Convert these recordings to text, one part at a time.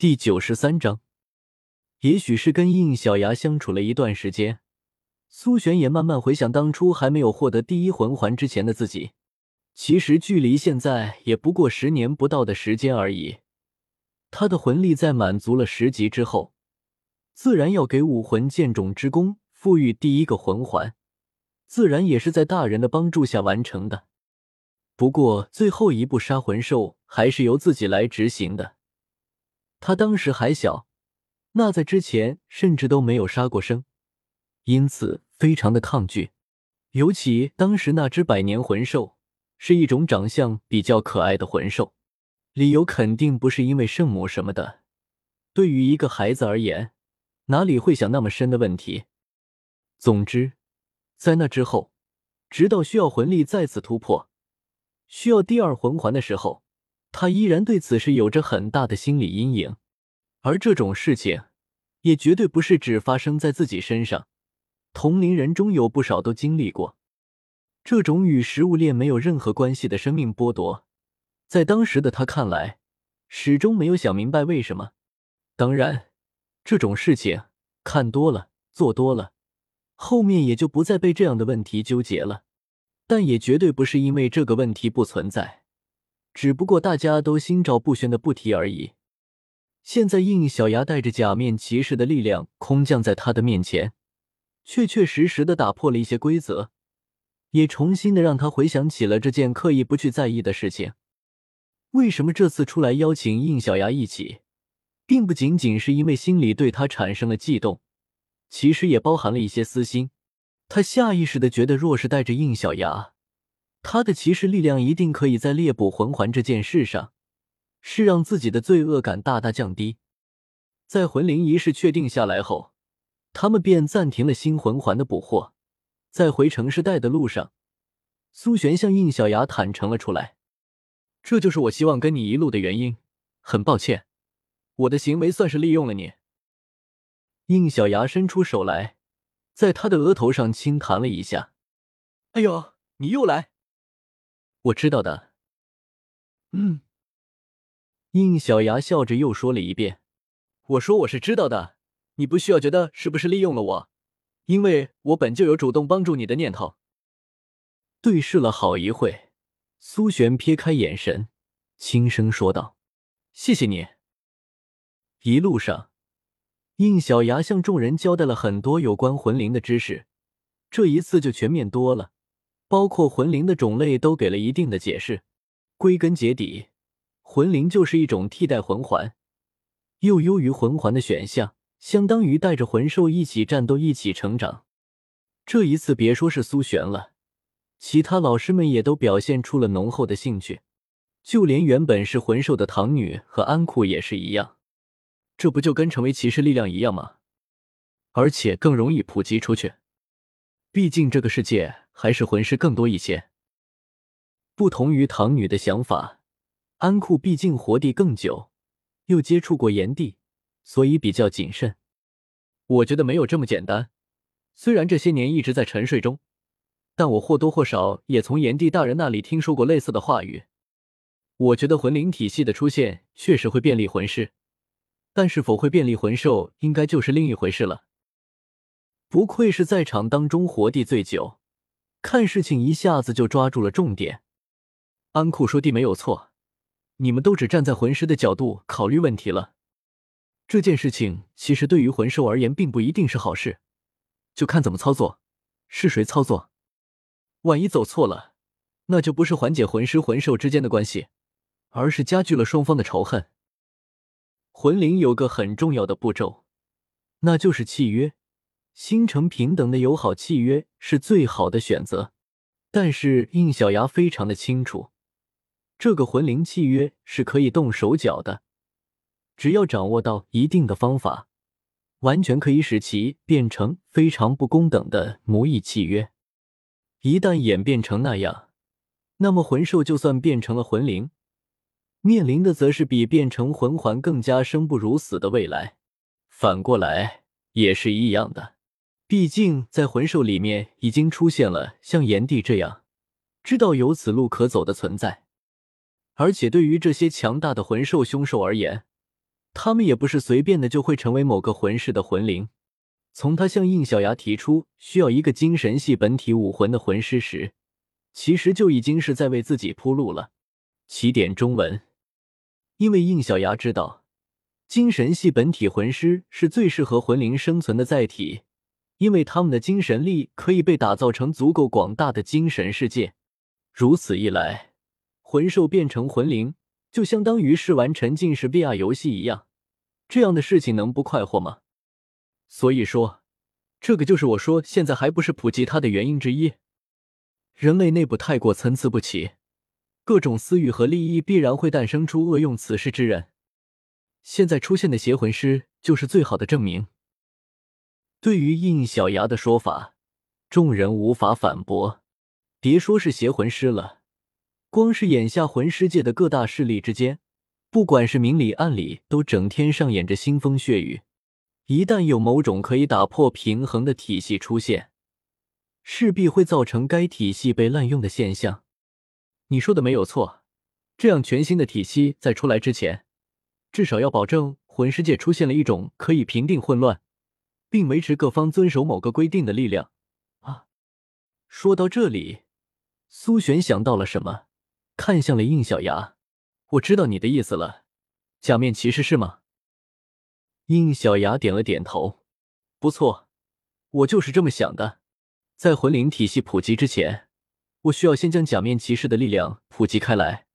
第九十三章，也许是跟应小牙相处了一段时间，苏璇也慢慢回想当初还没有获得第一魂环之前的自己。其实距离现在也不过十年不到的时间而已。他的魂力在满足了十级之后，自然要给武魂剑种之功赋予第一个魂环，自然也是在大人的帮助下完成的。不过最后一步杀魂兽还是由自己来执行的。他当时还小，那在之前甚至都没有杀过生，因此非常的抗拒。尤其当时那只百年魂兽是一种长相比较可爱的魂兽，理由肯定不是因为圣母什么的。对于一个孩子而言，哪里会想那么深的问题？总之，在那之后，直到需要魂力再次突破，需要第二魂环的时候。他依然对此事有着很大的心理阴影，而这种事情也绝对不是只发生在自己身上，同龄人中有不少都经历过这种与食物链没有任何关系的生命剥夺。在当时的他看来，始终没有想明白为什么。当然，这种事情看多了、做多了，后面也就不再被这样的问题纠结了。但也绝对不是因为这个问题不存在。只不过大家都心照不宣的不提而已。现在应小牙带着假面骑士的力量空降在他的面前，确确实实的打破了一些规则，也重新的让他回想起了这件刻意不去在意的事情。为什么这次出来邀请应小牙一起，并不仅仅是因为心里对他产生了悸动，其实也包含了一些私心。他下意识的觉得，若是带着应小牙。他的骑士力量一定可以在猎捕魂环这件事上，是让自己的罪恶感大大降低。在魂灵仪式确定下来后，他们便暂停了新魂环的捕获。在回城市带的路上，苏璇向应小牙坦诚了出来：“这就是我希望跟你一路的原因。很抱歉，我的行为算是利用了你。”应小牙伸出手来，在他的额头上轻弹了一下：“哎呦，你又来！”我知道的。嗯，应小牙笑着又说了一遍：“我说我是知道的，你不需要觉得是不是利用了我，因为我本就有主动帮助你的念头。”对视了好一会，苏璇撇开眼神，轻声说道：“谢谢你。”一路上，应小牙向众人交代了很多有关魂灵的知识，这一次就全面多了。包括魂灵的种类都给了一定的解释。归根结底，魂灵就是一种替代魂环，又优于魂环的选项，相当于带着魂兽一起战斗、一起成长。这一次，别说是苏璇了，其他老师们也都表现出了浓厚的兴趣，就连原本是魂兽的唐女和安库也是一样。这不就跟成为骑士力量一样吗？而且更容易普及出去。毕竟这个世界。还是魂师更多一些。不同于唐女的想法，安库毕竟活地更久，又接触过炎帝，所以比较谨慎。我觉得没有这么简单。虽然这些年一直在沉睡中，但我或多或少也从炎帝大人那里听说过类似的话语。我觉得魂灵体系的出现确实会便利魂师，但是否会便利魂兽，应该就是另一回事了。不愧是在场当中活地最久。看事情一下子就抓住了重点。安库说的没有错，你们都只站在魂师的角度考虑问题了。这件事情其实对于魂兽而言并不一定是好事，就看怎么操作，是谁操作。万一走错了，那就不是缓解魂师魂兽之间的关系，而是加剧了双方的仇恨。魂灵有个很重要的步骤，那就是契约。形成平等的友好契约是最好的选择，但是应小牙非常的清楚，这个魂灵契约是可以动手脚的，只要掌握到一定的方法，完全可以使其变成非常不公等的奴役契约。一旦演变成那样，那么魂兽就算变成了魂灵，面临的则是比变成魂环更加生不如死的未来。反过来也是一样的。毕竟，在魂兽里面已经出现了像炎帝这样知道有此路可走的存在，而且对于这些强大的魂兽凶兽而言，他们也不是随便的就会成为某个魂师的魂灵。从他向应小牙提出需要一个精神系本体武魂的魂师时，其实就已经是在为自己铺路了。起点中文，因为应小牙知道，精神系本体魂师是最适合魂灵生存的载体，因为他们的精神力可以被打造成足够广大的精神世界。如此一来，魂兽变成魂灵。就相当于是玩沉浸式 VR 游戏一样，这样的事情能不快活吗？所以说，这个就是我说现在还不是普及它的原因之一。人类内部太过参差不齐，各种私欲和利益必然会诞生出恶用此事之人。现在出现的邪魂师就是最好的证明。对于应小牙的说法，众人无法反驳。别说是邪魂师了。光是眼下魂师界的各大势力之间，不管是明里暗里，都整天上演着腥风血雨。一旦有某种可以打破平衡的体系出现，势必会造成该体系被滥用的现象。你说的没有错，这样全新的体系在出来之前，至少要保证魂师界出现了一种可以平定混乱，并维持各方遵守某个规定的力量。啊，说到这里，苏璇想到了什么。看向了应小牙，我知道你的意思了，假面骑士是吗？应小牙点了点头，不错，我就是这么想的。在魂灵体系普及之前，我需要先将假面骑士的力量普及开来。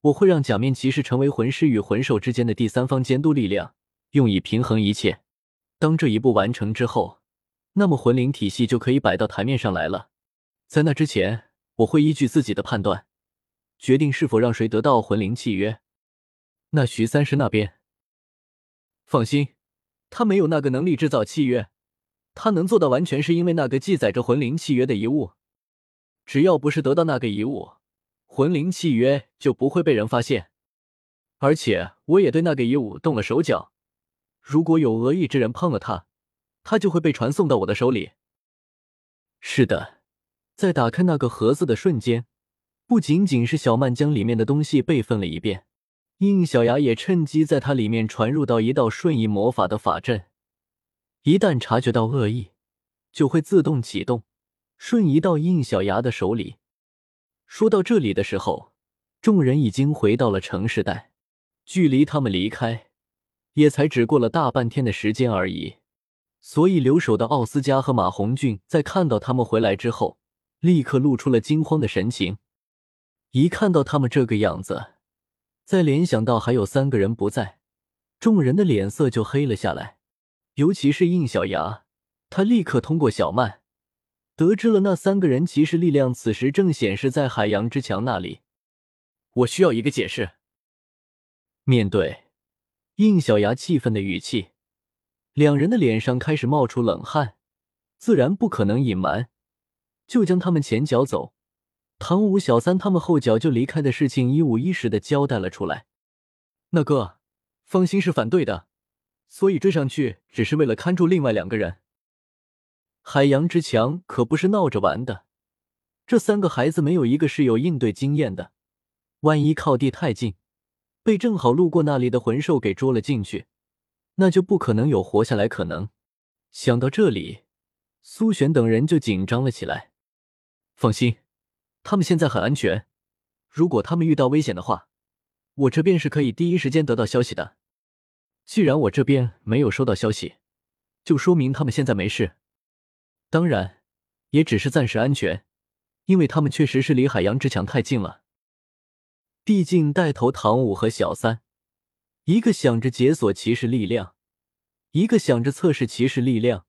我会让假面骑士成为魂师与魂兽之间的第三方监督力量，用以平衡一切。当这一步完成之后，那么魂灵体系就可以摆到台面上来了。在那之前，我会依据自己的判断。决定是否让谁得到魂灵契约。那徐三师那边，放心，他没有那个能力制造契约，他能做到完全是因为那个记载着魂灵契约的遗物。只要不是得到那个遗物，魂灵契约就不会被人发现。而且我也对那个遗物动了手脚，如果有恶意之人碰了它，它就会被传送到我的手里。是的，在打开那个盒子的瞬间。不仅仅是小曼将里面的东西备份了一遍，应小牙也趁机在它里面传入到一道瞬移魔法的法阵，一旦察觉到恶意，就会自动启动，瞬移到应小牙的手里。说到这里的时候，众人已经回到了城市带，距离他们离开也才只过了大半天的时间而已，所以留守的奥斯加和马红俊在看到他们回来之后，立刻露出了惊慌的神情。一看到他们这个样子，再联想到还有三个人不在，众人的脸色就黑了下来。尤其是应小牙，他立刻通过小曼得知了那三个人骑士力量此时正显示在海洋之墙那里。我需要一个解释。面对应小牙气愤的语气，两人的脸上开始冒出冷汗，自然不可能隐瞒，就将他们前脚走。唐五、小三他们后脚就离开的事情，一五一十的交代了出来。那个方心是反对的，所以追上去只是为了看住另外两个人。海洋之强可不是闹着玩的，这三个孩子没有一个是有应对经验的，万一靠地太近，被正好路过那里的魂兽给捉了进去，那就不可能有活下来可能。想到这里，苏璇等人就紧张了起来。放心。他们现在很安全，如果他们遇到危险的话，我这边是可以第一时间得到消息的。既然我这边没有收到消息，就说明他们现在没事。当然，也只是暂时安全，因为他们确实是离海洋之墙太近了。毕竟带头唐五和小三，一个想着解锁骑士力量，一个想着测试骑士力量，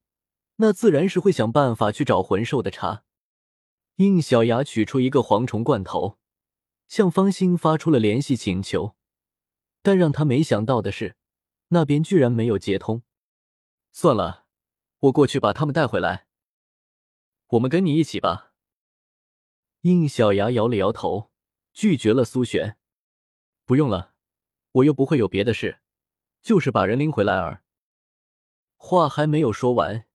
那自然是会想办法去找魂兽的茬。应小牙取出一个蝗虫罐头，向方心发出了联系请求，但让他没想到的是，那边居然没有接通。算了，我过去把他们带回来。我们跟你一起吧。应小牙摇了摇头，拒绝了苏璇。不用了，我又不会有别的事，就是把人拎回来而。话还没有说完，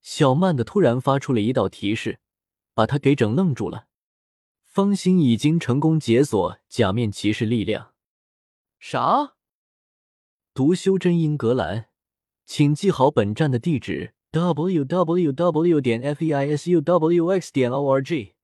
小曼的突然发出了一道提示。把他给整愣住了。方心已经成功解锁假面骑士力量。啥？读修真英格兰，请记好本站的地址：w w w. 点 f e i s u w x. 点 o r g。